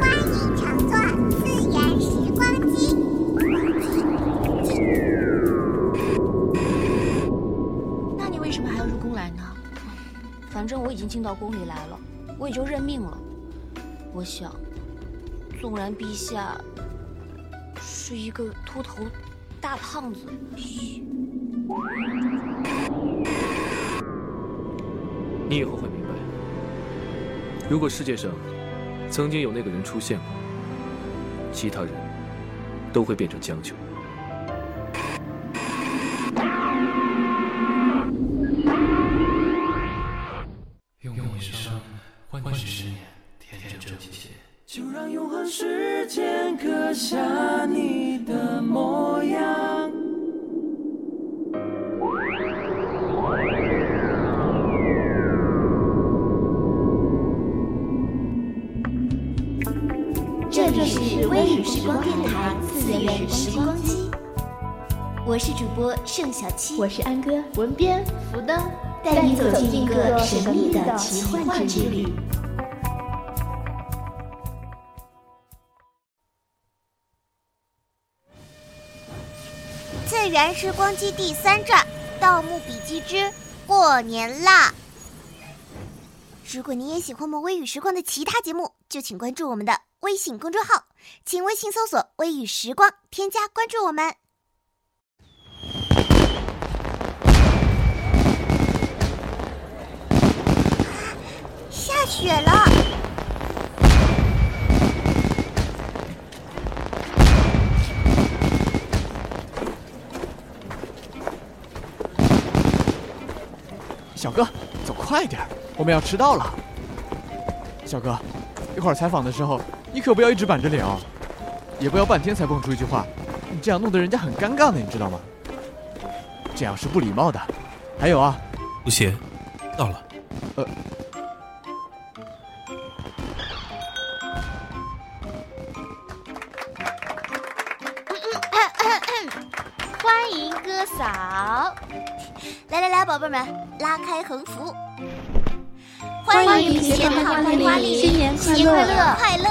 欢迎乘坐次元时光机。那你为什么还要入宫来呢？反正我已经进到宫里来了，我也就认命了。我想，纵然陛下是一个秃头大胖子，你以后会明白，如果世界上曾经有那个人出现过，其他人都会变成将就。用我一生换取十年就让永恒时间刻下你光电台次元时光机，我是主播盛小七，我是安哥，文编福登，带你走进一个神秘的奇幻之旅。次元时光机第三站，《盗墓笔记之过年啦》。如果你也喜欢我们微雨时光的其他节目，就请关注我们的微信公众号，请微信搜索“微雨时光”，添加关注我们。下雪了。小哥，走快点我们要迟到了。小哥，一会儿采访的时候，你可不要一直板着脸哦，也不要半天才蹦出一句话，你这样弄得人家很尴尬的，你知道吗？这样是不礼貌的。还有啊，吴邪，到了。呃。欢迎哥嫂。来来来，宝贝们，拉开横幅！欢迎新年快乐，新年快乐，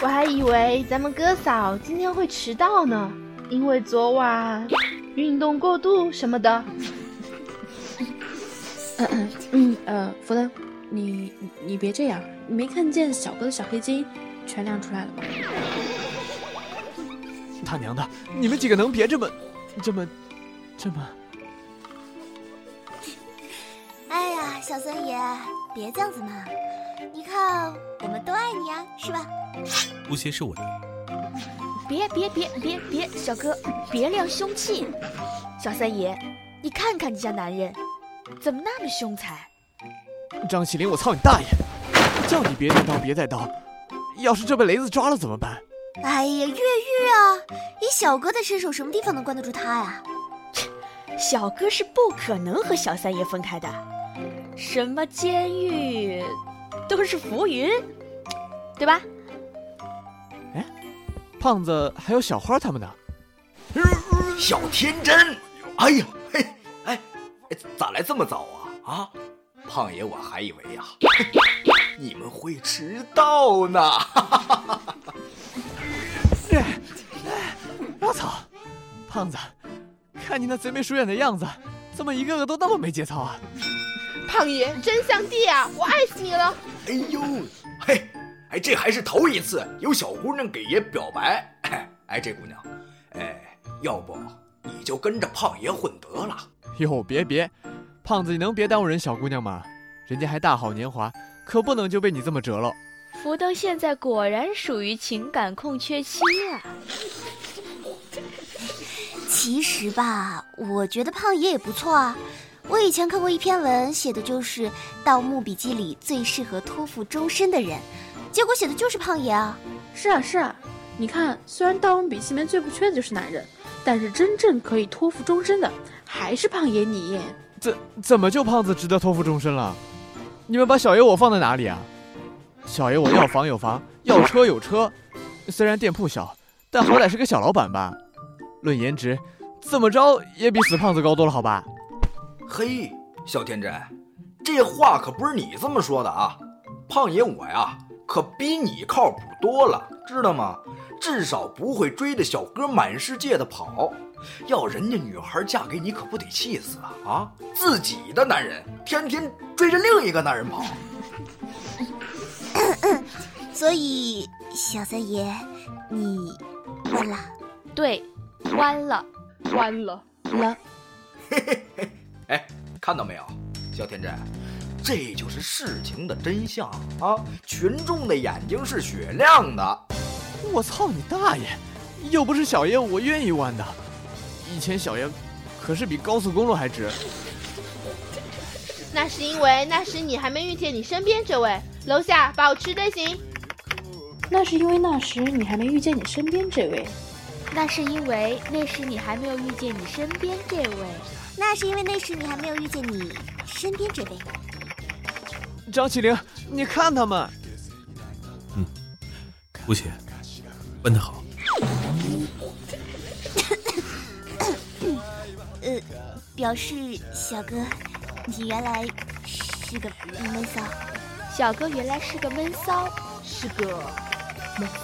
我还以为咱们哥嫂今天会迟到呢，因为昨晚运动过度什么的。嗯嗯嗯呃，福登，你你别这样，你没看见小哥的小黑筋全亮出来了吗？他娘的，你们几个能别这么这么？这么，小三爷，别这样子嘛！你看，我们都爱你啊，是吧？吴邪是我的。别别别别别，小哥，别亮凶器！小三爷，你看看你家男人，怎么那么凶残？张起灵，我操你大爷！叫你别带刀，别带刀！要是这被雷子抓了怎么办？哎呀，越狱啊！以小哥的身手，什么地方能关得住他呀？小哥是不可能和小三爷分开的，什么监狱都是浮云，对吧？哎，胖子还有小花他们呢。小天真，哎呀，嘿，哎，咋来这么早啊？啊，胖爷，我还以为呀，你们会迟到呢。我操，胖子！看你那贼眉鼠眼的样子，怎么一个个都那么没节操啊？胖爷真像弟啊，我爱死你了！哎呦，嘿，哎，这还是头一次有小姑娘给爷表白。哎，这姑娘，哎，要不你就跟着胖爷混得了？哟，别别，胖子你能别耽误人小姑娘吗？人家还大好年华，可不能就被你这么折了。福登现在果然属于情感空缺期啊。其实吧，我觉得胖爷也不错啊。我以前看过一篇文，写的就是《盗墓笔记》里最适合托付终身的人，结果写的就是胖爷啊。是啊是啊，你看，虽然《盗墓笔记》里面最不缺的就是男人，但是真正可以托付终身的还是胖爷你。怎怎么就胖子值得托付终身了？你们把小爷我放在哪里啊？小爷我要房有房，要车有车，虽然店铺小，但好歹是个小老板吧。论颜值，怎么着也比死胖子高多了，好吧？嘿，小天真，这话可不是你这么说的啊！胖爷我呀，可比你靠谱多了，知道吗？至少不会追着小哥满世界的跑。要人家女孩嫁给你，可不得气死啊！啊，自己的男人天天追着另一个男人跑。所以，小三爷，你弯了？对，弯了，弯了了。嘿嘿嘿，哎，看到没有，小天真，这就是事情的真相啊！群众的眼睛是雪亮的。我操你大爷！又不是小爷我愿意弯的。以前小爷可是比高速公路还直。那是因为那时你还没遇见你身边这位。楼下保持队形。那是因为那时你还没遇见你身边这位。那是因为那时你还没有遇见你身边这位。那是因为那时你还没有遇见你身边这位。张起灵，你看他们。嗯，吴邪，问得好。呃，表示小哥，你原来是个闷骚。小哥原来是个闷骚，是个闷骚。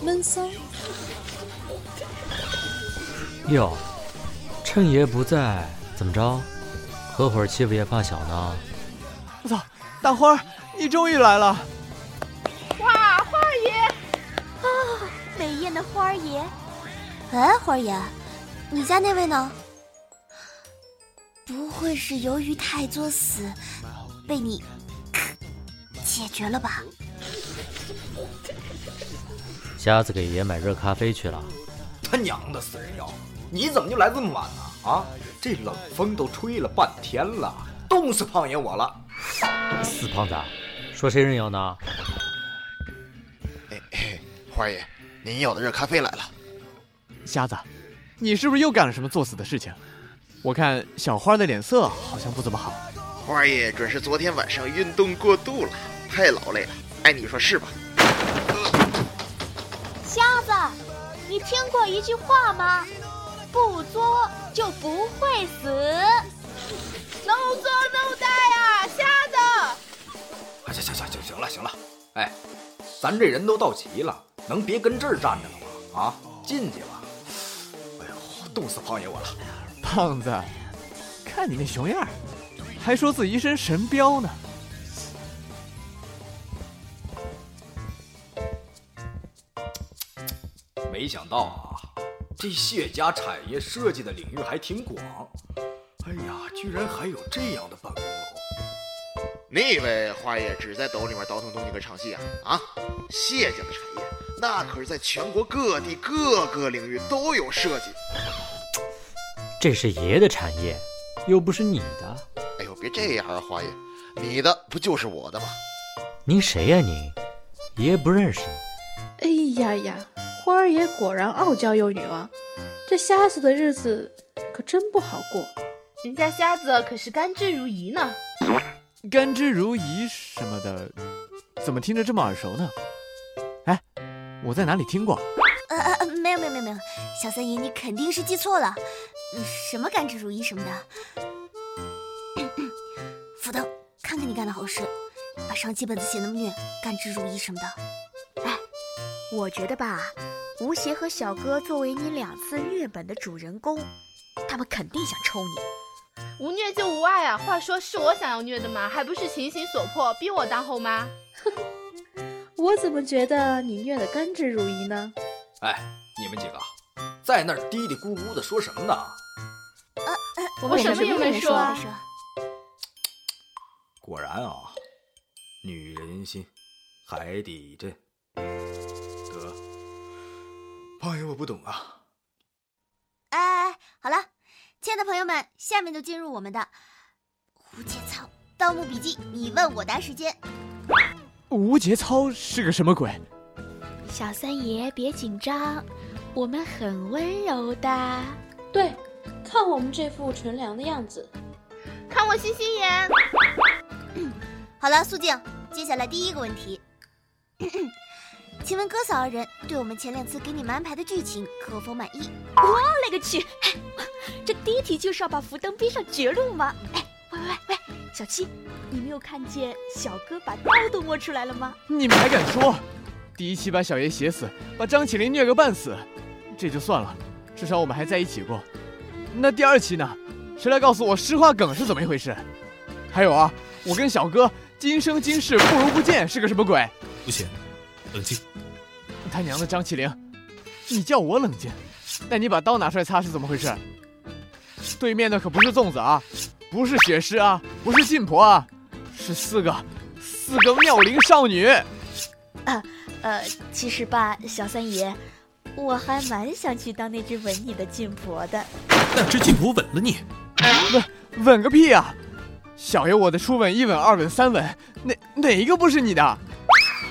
闷骚。哟，趁爷不在，怎么着？合伙欺负爷发小呢？我操，大花，你终于来了！哇，花儿爷！啊，美艳的花儿爷。哎，花儿爷。你家那位呢？不会是由于太作死，被你解决了吧？瞎子给爷买热咖啡去了。他娘的死人妖！你怎么就来这么晚呢？啊，这冷风都吹了半天了，冻死胖爷我了！死胖子，说谁人妖呢？哎，花爷，您要的热咖啡来了。瞎子。你是不是又干了什么作死的事情？我看小花的脸色好像不怎么好。花爷准是昨天晚上运动过度了，太劳累了。哎，你说是吧？瞎子，你听过一句话吗？不作就不会死。No 作 No die 啊，瞎子！行行行行行了行了，哎，咱这人都到齐了，能别跟这儿站着了吗？啊，进去吧。哎呦冻死胖爷我了，胖子，看你那熊样还说自己一身神膘呢。没想到啊，这谢家产业设计的领域还挺广。哎呀，居然还有这样的办公楼！你以为花爷只在兜里面倒腾东西和唱戏啊？啊，谢家的产业那可是在全国各地各个领域都有设计。这是爷的产业，又不是你的。哎呦，别这样啊，花爷，你的不就是我的吗？您谁呀您？爷不认识你。哎呀呀，花儿爷果然傲娇又女王，这瞎子的日子可真不好过。人家瞎子可是甘之如饴呢。甘之如饴什么的，怎么听着这么耳熟呢？哎，我在哪里听过？呃呃，没有没有没有没有，小三爷你肯定是记错了。什么甘之如饴什么的，福登，看看你干的好事，把上期本子写那么虐，甘之如饴什么的。哎，我觉得吧，吴邪和小哥作为你两次虐本的主人公，他们肯定想抽你。无虐就无爱啊！话说是我想要虐的吗？还不是情形所迫，逼我当后妈。我怎么觉得你虐的甘之如饴呢？哎，你们几个在那儿嘀嘀咕咕的说什么呢？我们什么也没说。果然啊，女人心，海底针。得，胖爷我不懂啊。哎，好了，亲爱的朋友们，下面就进入我们的《无节操盗墓笔记》你问我答时间。无节操是个什么鬼？小三爷别紧张，我们很温柔的。对。看我们这副纯良的样子，看我星星眼。好了，素静，接下来第一个问题，请问哥嫂二人对我们前两次给你们安排的剧情可否满意？我勒个去！这第一题就是要把福登逼上绝路吗？哎，喂喂喂，小七，你没有看见小哥把刀都摸出来了吗？你们还敢说？第一期把小爷写死，把张起灵虐个半死，这就算了，至少我们还在一起过。那第二期呢？谁来告诉我诗画梗是怎么一回事？还有啊，我跟小哥今生今世不如不见是个什么鬼？不行，冷静。他娘的张起灵，你叫我冷静，那你把刀拿出来擦是怎么回事？对面的可不是粽子啊，不是血尸啊，不是信婆啊，是四个四个妙龄少女。啊，呃，其实吧，小三爷，我还蛮想去当那只吻你的禁婆的。那只禁婆吻了你？吻吻个屁啊！小爷我的初吻、一吻、二吻、三吻，哪哪一个不是你的？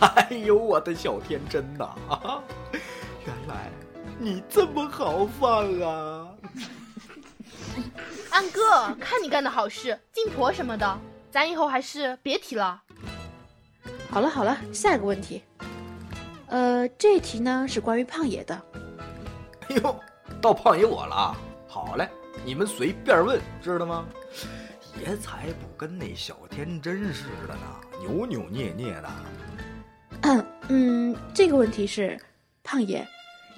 哎呦，我的小天真呐！啊，原来你这么豪放啊！安哥，看你干的好事，金婆什么的，咱以后还是别提了。好了好了，下一个问题。呃，这题呢是关于胖爷的。哎呦，到胖爷我了。好嘞，你们随便问，知道吗？爷才不跟那小天真似的呢，扭扭捏捏的。嗯，这个问题是，胖爷，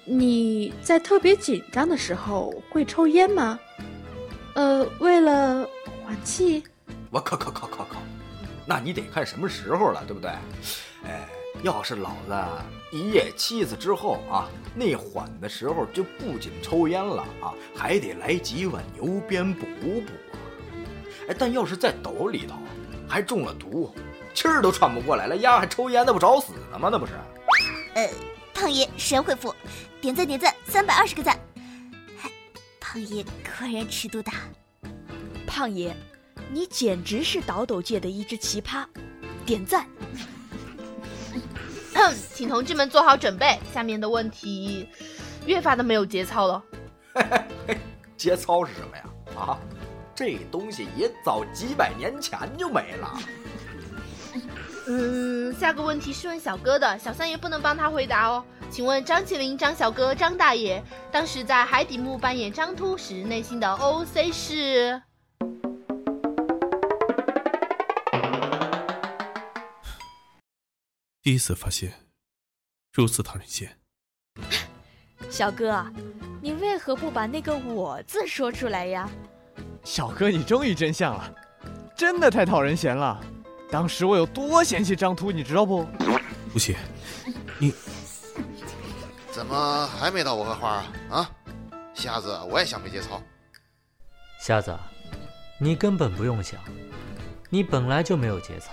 你在特别紧张的时候会抽烟吗？呃，为了缓气。我靠靠靠靠靠，那你得看什么时候了，对不对？哎，要是老子一夜七次之后啊，那缓的时候就不仅抽烟了啊，还得来几碗牛鞭补补。哎，但要是在斗里头，还中了毒，气儿都喘不过来了，丫还抽烟，那不找死呢吗？那不是？呃，胖爷神回复，点赞点赞，三百二十个赞。胖爷果然尺度大。胖爷，你简直是倒斗界的一只奇葩，点赞。请同志们做好准备，下面的问题越发的没有节操了。节操是什么呀？啊，这东西也早几百年前就没了。嗯，下个问题是问小哥的，小三爷不能帮他回答哦。请问张起灵、张小哥、张大爷当时在海底墓扮演张秃时，内心的 OC 是？第一次发现如此讨人嫌。小哥，你为何不把那个“我”字说出来呀？小哥，你终于真相了，真的太讨人嫌了。当时我有多嫌弃张秃，你知道不？不行，你怎么还没到我和花啊？啊，瞎子，我也想没节操。瞎子，你根本不用想，你本来就没有节操。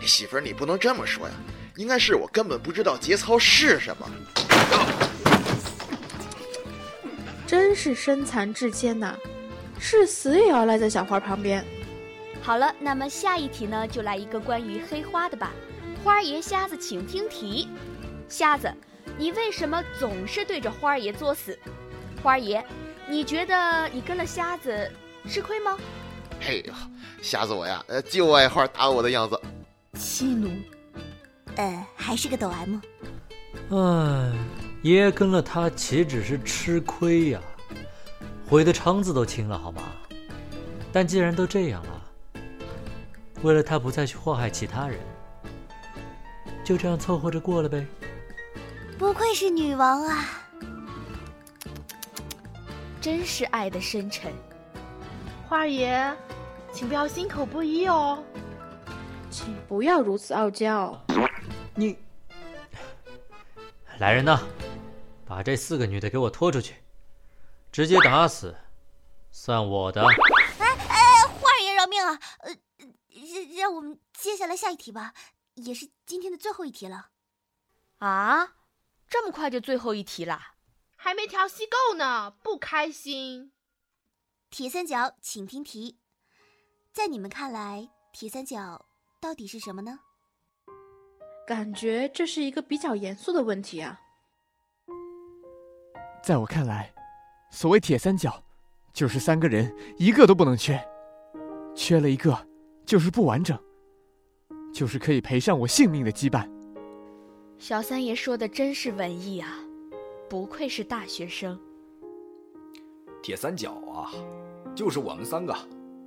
媳妇儿，你不能这么说呀，应该是我根本不知道节操是什么。真是身残志坚呐，是死也要赖在小花旁边。好了，那么下一题呢，就来一个关于黑花的吧。花儿爷、瞎子，请听题。瞎子，你为什么总是对着花儿爷作死？花儿爷，你觉得你跟了瞎子吃亏吗？嘿呀，瞎子我呀，呃，就爱花打我的样子。气奴，呃，还是个抖 M。唉，爷跟了他岂止是吃亏呀，悔的肠子都青了，好吗？但既然都这样了，为了他不再去祸害其他人，就这样凑合着过了呗。不愧是女王啊，真是爱的深沉。花儿爷，请不要心口不一哦。请不要如此傲娇。你，来人呐，把这四个女的给我拖出去，直接打死，算我的。哎哎，花儿爷饶命啊！呃，让让我们接下来下一题吧，也是今天的最后一题了。啊，这么快就最后一题啦？还没调息够呢，不开心。铁三角，请听题。在你们看来，铁三角？到底是什么呢？感觉这是一个比较严肃的问题啊。在我看来，所谓铁三角，就是三个人一个都不能缺，缺了一个就是不完整，就是可以赔上我性命的羁绊。小三爷说的真是文艺啊，不愧是大学生。铁三角啊，就是我们三个，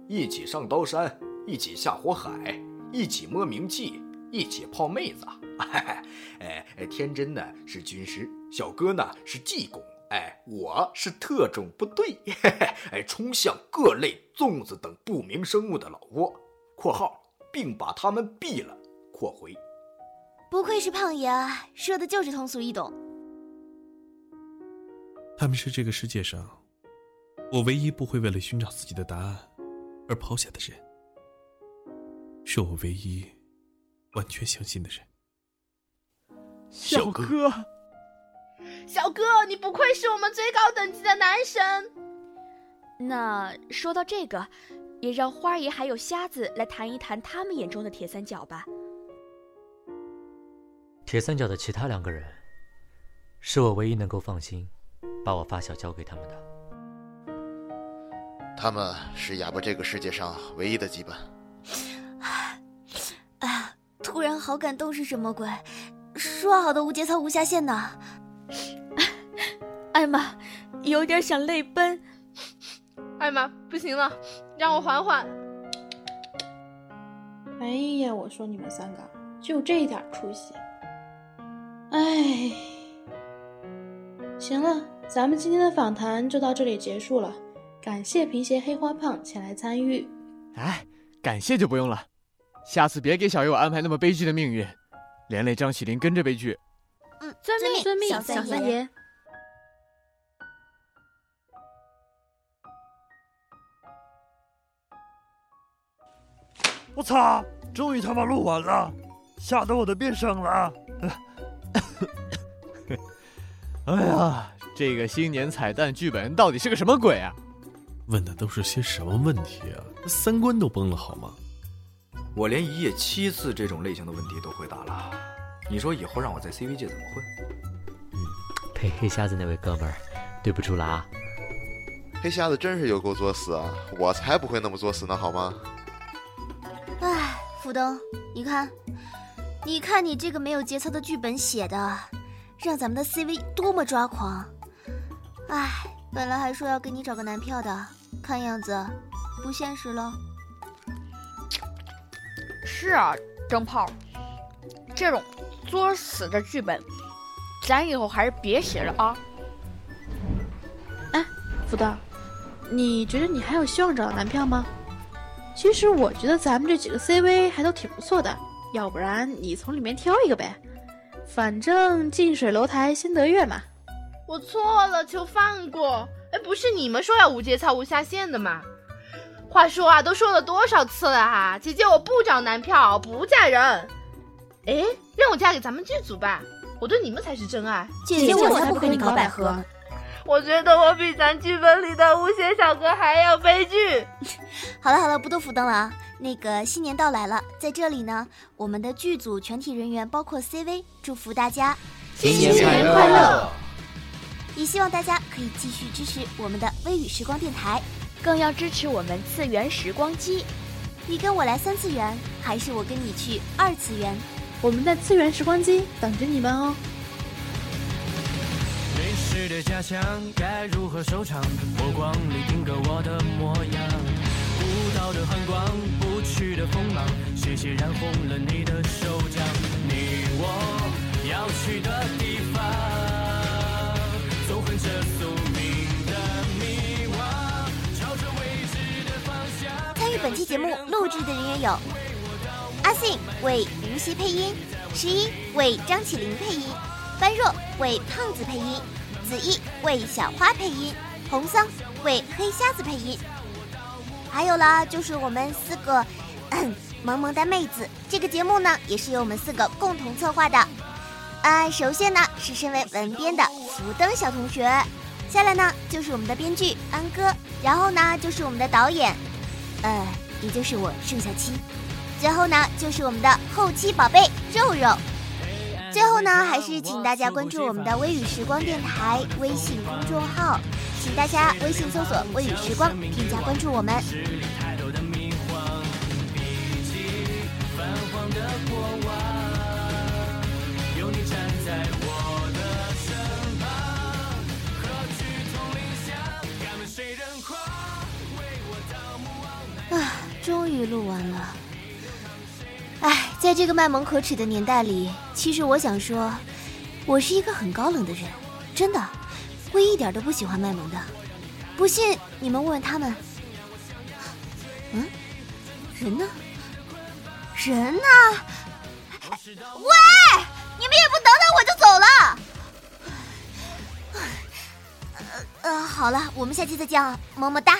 一起上刀山，一起下火海，一起摸名气，一起泡妹子。哎，天真呢是军师，小哥呢是技工，哎，我是特种部队，哎，冲向各类粽子等不明生物的老窝（括号），并把他们毙了（括回）。不愧是胖爷，说的就是通俗易懂。他们是这个世界上我唯一不会为了寻找自己的答案而抛下的人，是我唯一完全相信的人。小哥，小哥，你不愧是我们最高等级的男神。那说到这个，也让花爷还有瞎子来谈一谈他们眼中的铁三角吧。铁三角的其他两个人，是我唯一能够放心把我发小交给他们的。他们是哑巴这个世界上唯一的羁绊。哎呀，突然好感动是什么鬼？说好的无节操无下限呢？艾玛，有点想泪奔。艾玛，不行了，让我缓缓。哎呀，我说你们三个就这点出息。哎，行了，咱们今天的访谈就到这里结束了。感谢皮鞋黑花胖前来参与。哎，感谢就不用了，下次别给小爷我安排那么悲剧的命运。连累张起灵跟着悲剧。嗯，遵命，遵命，小三爷。我擦！终于他妈录完了，吓得我都变声了。哎呀，这个新年彩蛋剧本到底是个什么鬼啊？问的都是些什么问题啊？三观都崩了好吗？我连一夜七次这种类型的问题都回答了，你说以后让我在 CV 界怎么混？嗯，陪黑瞎子那位哥们儿，对不住了啊。黑瞎子真是有够作死啊！我才不会那么作死呢，好吗？哎，福登，你看，你看你这个没有节操的剧本写的，让咱们的 CV 多么抓狂！哎，本来还说要给你找个男票的，看样子不现实了。是啊，灯泡，这种作死的剧本，咱以后还是别写了啊。哎，福登，你觉得你还有希望找到男票吗？其实我觉得咱们这几个 CV 还都挺不错的，要不然你从里面挑一个呗，反正近水楼台先得月嘛。我错了，求放过。哎，不是你们说要无节操无下限的吗？话说啊，都说了多少次了哈！姐姐，我不找男票，不嫁人。哎，让我嫁给咱们剧组吧，我对你们才是真爱。姐姐，我才不跟你搞百合。我觉得我比咱剧本里的无邪小哥还要悲剧。好了好了，不多浮灯了啊。那个新年到来了，在这里呢，我们的剧组全体人员，包括 CV，祝福大家新年快乐！也希望大家可以继续支持我们的微雨时光电台。更要支持我们次元时光机，你跟我来三次元，还是我跟你去二次元？我们在次元时光机等着你们哦。淋湿的家乡该如何收场？火光里定格我的模样，舞蹈的寒光，不去的锋芒，谢谢染红了你的手掌。你我要去的地方，纵横着宿命的迷惘。朝着未知的方向参与本期节目录制的人员有：阿信为吴曦配音，十一为张起灵配音，般若为胖子配音，子毅为小花配音，红桑为黑瞎子配音。还有啦，就是我们四个 萌萌哒妹子。这个节目呢，也是由我们四个共同策划的。啊，首先呢是身为文编的福登小同学，下来呢就是我们的编剧安哥，然后呢就是我们的导演。呃，也就是我盛小七，最后呢就是我们的后期宝贝肉肉，最后呢还是请大家关注我们的微雨时光电台微信公众号，请大家微信搜索“微雨时光”，添加关注我们。啊，终于录完了。哎，在这个卖萌可耻的年代里，其实我想说，我是一个很高冷的人，真的，我一点都不喜欢卖萌的。不信你们问问他们。嗯，人呢？人呢？喂，你们也不等等我就走了。呃，好了，我们下期再见啊，么么哒。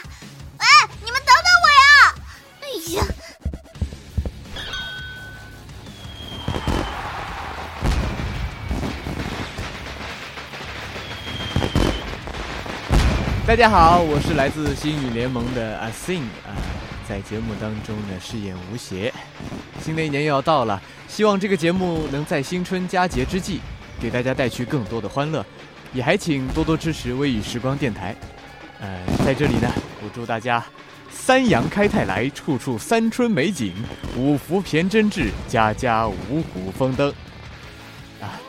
大家好，我是来自星宇联盟的阿信啊，在节目当中呢饰演吴邪。新的一年又要到了，希望这个节目能在新春佳节之际，给大家带去更多的欢乐，也还请多多支持微雨时光电台。呃，在这里呢，我祝大家三阳开泰来，处处三春美景，五福骈真至，家家五谷丰登。啊，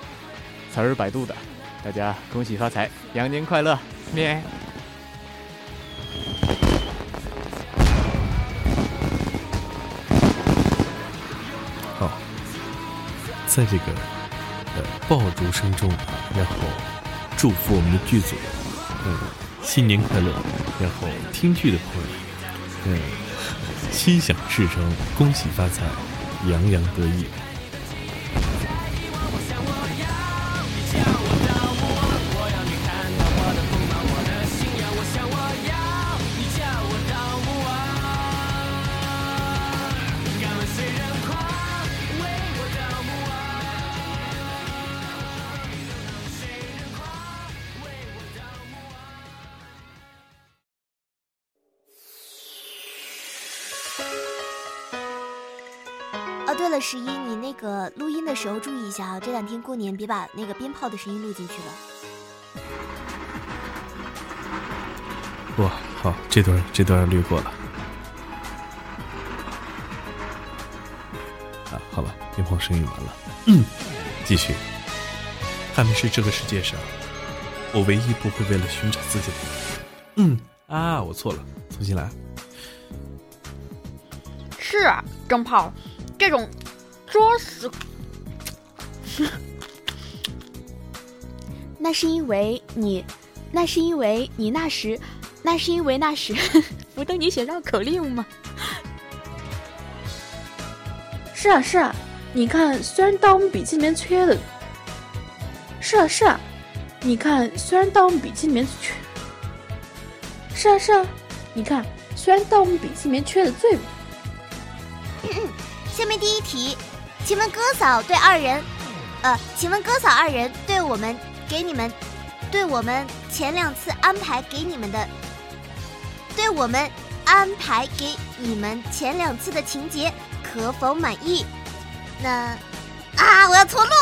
词儿百度的，大家恭喜发财，羊年快乐，咩。好在这个呃爆竹声中，然后祝福我们的剧组，嗯，新年快乐！然后听剧的朋友，嗯，心想事成，恭喜发财，洋洋得意。这两天过年别把那个鞭炮的声音录进去了。哇，好，这段这段略过了。啊，好吧，鞭炮声音完了，嗯，继续。他们是这个世界上我唯一不会为了寻找自己的。嗯啊，我错了，重新来。是啊，灯泡，这种作死。那是因为你，那是因为你那时，那是因为那时 不等你写绕口令吗？是啊是啊，你看，虽然盗墓笔记里面缺的，是啊是啊，你看，虽然盗墓笔记里面缺，是啊是啊，你看，虽然盗墓笔记里面缺的最。下面第一题，请问哥嫂对二人，呃，请问哥嫂二人对我们给你们，对我们前两次安排给你们的，对我们安排给你们前两次的情节可否满意？那啊，我要错落。